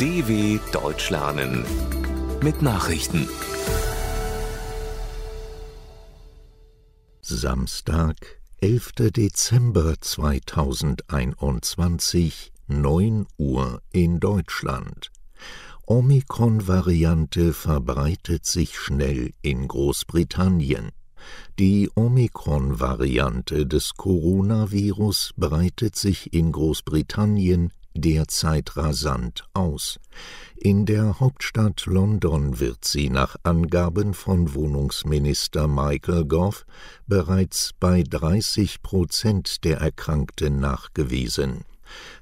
DW Deutsch lernen mit Nachrichten. Samstag, 11. Dezember 2021, 9 Uhr in Deutschland. Omikron-Variante verbreitet sich schnell in Großbritannien. Die Omikron-Variante des Coronavirus breitet sich in Großbritannien derzeit rasant aus. In der Hauptstadt London wird sie nach Angaben von Wohnungsminister Michael Gove bereits bei 30 Prozent der Erkrankten nachgewiesen.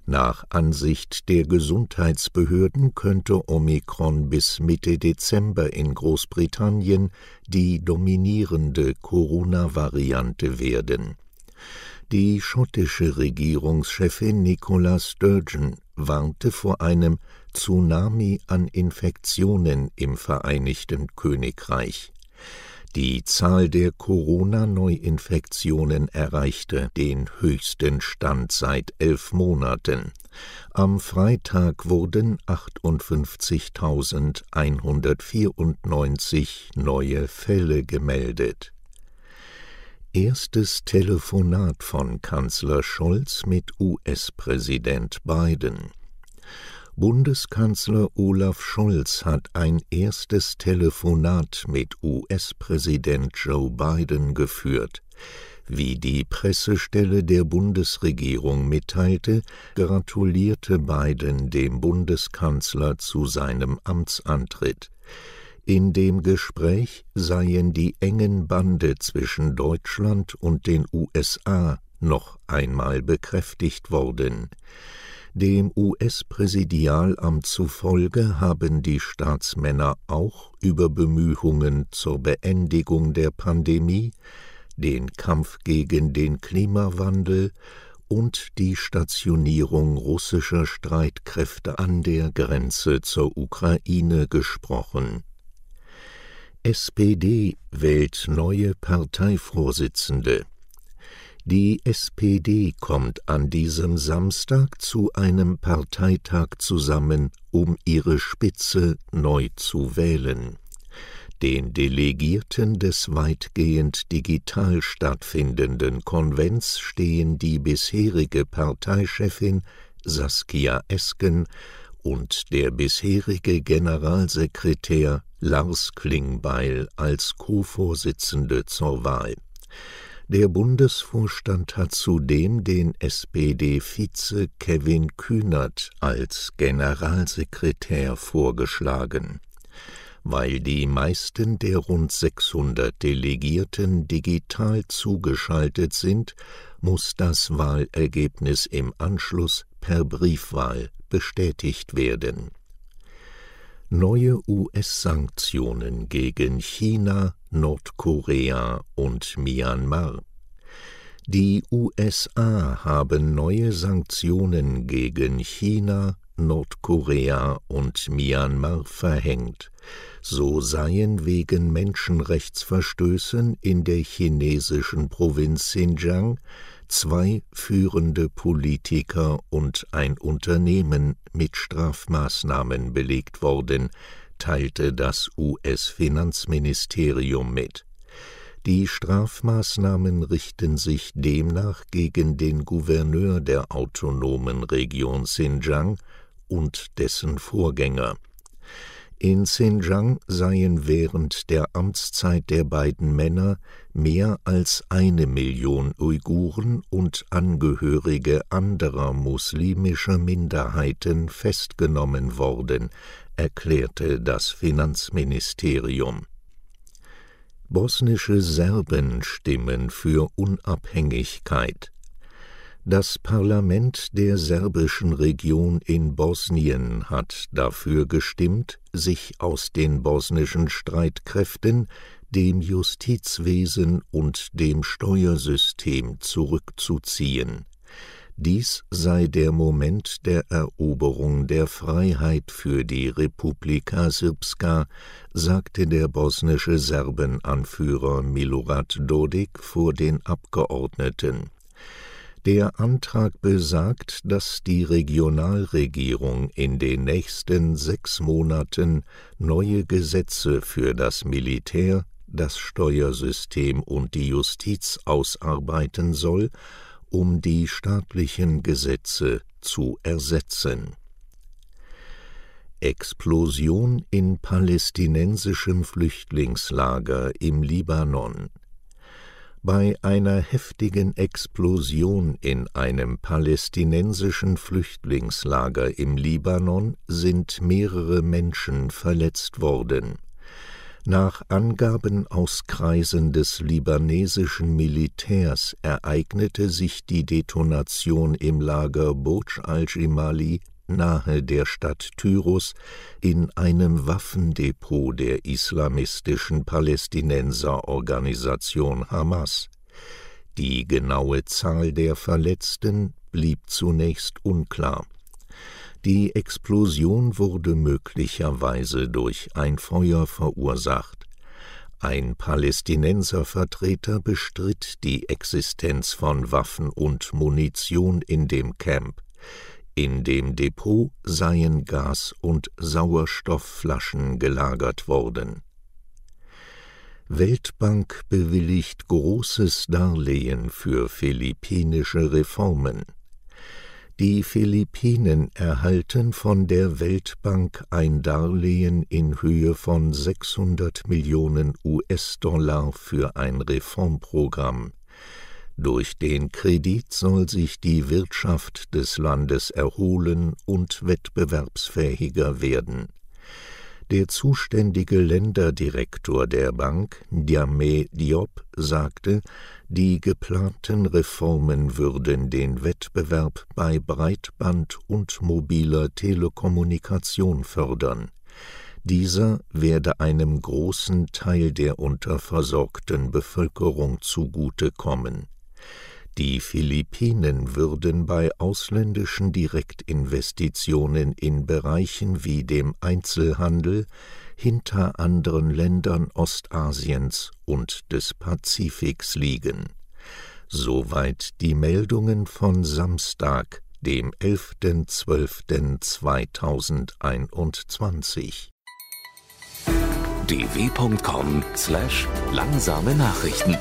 Nach Ansicht der Gesundheitsbehörden könnte Omikron bis Mitte Dezember in Großbritannien die dominierende Corona-Variante werden. Die schottische Regierungschefin Nicola Sturgeon warnte vor einem Tsunami an Infektionen im Vereinigten Königreich. Die Zahl der Corona-Neuinfektionen erreichte den höchsten Stand seit elf Monaten. Am Freitag wurden 58.194 neue Fälle gemeldet. Erstes Telefonat von Kanzler Scholz mit US-Präsident Biden. Bundeskanzler Olaf Scholz hat ein erstes Telefonat mit US-Präsident Joe Biden geführt. Wie die Pressestelle der Bundesregierung mitteilte, gratulierte Biden dem Bundeskanzler zu seinem Amtsantritt. In dem Gespräch seien die engen Bande zwischen Deutschland und den USA noch einmal bekräftigt worden. Dem US-Präsidialamt zufolge haben die Staatsmänner auch über Bemühungen zur Beendigung der Pandemie, den Kampf gegen den Klimawandel und die Stationierung russischer Streitkräfte an der Grenze zur Ukraine gesprochen. SPD wählt neue Parteivorsitzende. Die SPD kommt an diesem Samstag zu einem Parteitag zusammen, um ihre Spitze neu zu wählen. Den Delegierten des weitgehend digital stattfindenden Konvents stehen die bisherige Parteichefin Saskia Esken und der bisherige Generalsekretär Lars Klingbeil als Co-Vorsitzende zur Wahl. Der Bundesvorstand hat zudem den SPD-Vize Kevin Kühnert als Generalsekretär vorgeschlagen. Weil die meisten der rund 600 Delegierten digital zugeschaltet sind, muss das Wahlergebnis im Anschluss per Briefwahl bestätigt werden neue US-Sanktionen gegen China, Nordkorea und Myanmar. Die USA haben neue Sanktionen gegen China, Nordkorea und Myanmar verhängt. So seien wegen Menschenrechtsverstößen in der chinesischen Provinz Xinjiang zwei führende Politiker und ein Unternehmen mit Strafmaßnahmen belegt worden, teilte das US-Finanzministerium mit. Die Strafmaßnahmen richten sich demnach gegen den Gouverneur der autonomen Region Xinjiang und dessen Vorgänger. In Xinjiang seien während der Amtszeit der beiden Männer mehr als eine Million Uiguren und Angehörige anderer muslimischer Minderheiten festgenommen worden, erklärte das Finanzministerium. Bosnische Serben stimmen für Unabhängigkeit. Das Parlament der serbischen Region in Bosnien hat dafür gestimmt, sich aus den bosnischen Streitkräften, dem Justizwesen und dem Steuersystem zurückzuziehen. Dies sei der Moment der Eroberung der Freiheit für die Republika Srpska, sagte der bosnische Serbenanführer Milorad Dodik vor den Abgeordneten. Der Antrag besagt, dass die Regionalregierung in den nächsten sechs Monaten neue Gesetze für das Militär, das Steuersystem und die Justiz ausarbeiten soll, um die staatlichen Gesetze zu ersetzen. Explosion in palästinensischem Flüchtlingslager im Libanon bei einer heftigen Explosion in einem palästinensischen Flüchtlingslager im Libanon sind mehrere Menschen verletzt worden. Nach Angaben aus Kreisen des libanesischen Militärs ereignete sich die Detonation im Lager Burj al-Jimali nahe der Stadt Tyrus in einem Waffendepot der islamistischen Palästinenserorganisation Hamas. Die genaue Zahl der Verletzten blieb zunächst unklar. Die Explosion wurde möglicherweise durch ein Feuer verursacht. Ein Palästinenservertreter bestritt die Existenz von Waffen und Munition in dem Camp. In dem Depot seien Gas- und Sauerstoffflaschen gelagert worden. Weltbank bewilligt großes Darlehen für philippinische Reformen. Die Philippinen erhalten von der Weltbank ein Darlehen in Höhe von 600 Millionen US-Dollar für ein Reformprogramm. Durch den Kredit soll sich die Wirtschaft des Landes erholen und wettbewerbsfähiger werden. Der zuständige Länderdirektor der Bank, Diame Diop, sagte, die geplanten Reformen würden den Wettbewerb bei Breitband und mobiler Telekommunikation fördern. Dieser werde einem großen Teil der unterversorgten Bevölkerung zugutekommen. Die Philippinen würden bei ausländischen Direktinvestitionen in Bereichen wie dem Einzelhandel hinter anderen Ländern Ostasiens und des Pazifiks liegen. Soweit die Meldungen von Samstag, dem 11.12.2021. dw.com/langsame Nachrichten